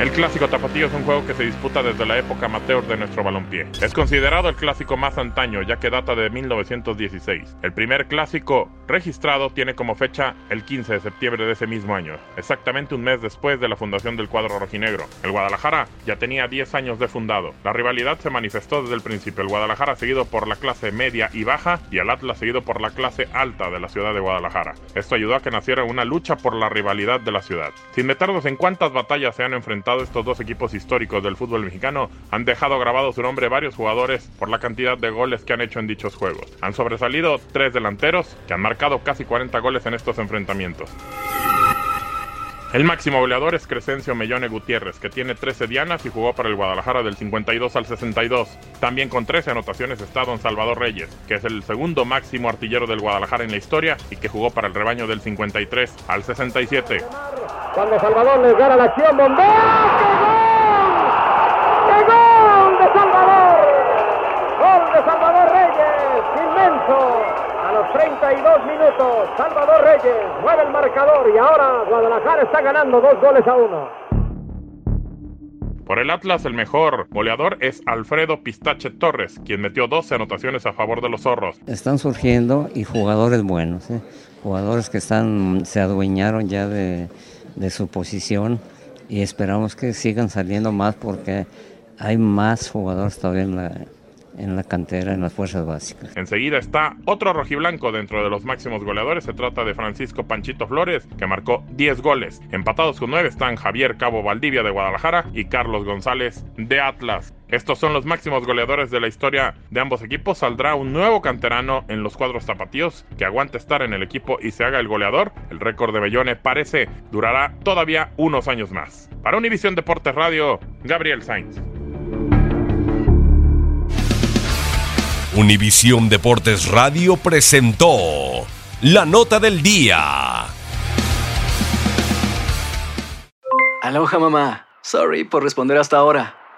El clásico tapatío es un juego que se disputa desde la época amateur de nuestro balompié. Es considerado el clásico más antaño, ya que data de 1916. El primer clásico registrado tiene como fecha el 15 de septiembre de ese mismo año, exactamente un mes después de la fundación del cuadro rojinegro. El Guadalajara ya tenía 10 años de fundado. La rivalidad se manifestó desde el principio. El Guadalajara seguido por la clase media y baja y el Atlas seguido por la clase alta de la ciudad de Guadalajara. Esto ayudó a que naciera una lucha por la rivalidad de la ciudad. Sin meternos en cuántas batallas se han enfrentado estos dos equipos históricos del fútbol mexicano, han dejado grabado su nombre varios jugadores por la cantidad de goles que han hecho en dichos juegos. Han sobresalido tres delanteros que han marcado casi 40 goles en estos enfrentamientos. El máximo goleador es Crescencio Mellone Gutiérrez, que tiene 13 dianas y jugó para el Guadalajara del 52 al 62. También con 13 anotaciones está Don Salvador Reyes, que es el segundo máximo artillero del Guadalajara en la historia y que jugó para el rebaño del 53 al 67. Cuando Salvador les gana la acción, bombea. ¡Qué gol! ¡Qué gol de Salvador! ¡Gol de Salvador Reyes! ¡Inmenso! A los 32 minutos, Salvador Reyes mueve el marcador y ahora Guadalajara está ganando dos goles a uno. Por el Atlas, el mejor goleador es Alfredo Pistache Torres, quien metió 12 anotaciones a favor de los zorros. Están surgiendo y jugadores buenos, ¿eh? jugadores que están, se adueñaron ya de, de su posición y esperamos que sigan saliendo más porque hay más jugadores todavía en la, en la cantera, en las fuerzas básicas. Enseguida está otro rojiblanco dentro de los máximos goleadores. Se trata de Francisco Panchito Flores, que marcó 10 goles. Empatados con 9 están Javier Cabo Valdivia de Guadalajara y Carlos González de Atlas. Estos son los máximos goleadores de la historia de ambos equipos. Saldrá un nuevo canterano en los cuadros tapatíos que aguante estar en el equipo y se haga el goleador. El récord de Bellone parece durará todavía unos años más. Para Univisión Deportes Radio, Gabriel Sainz. Univisión Deportes Radio presentó la nota del día. Aloha mamá. Sorry por responder hasta ahora.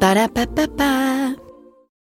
Ba-da-ba-ba-ba.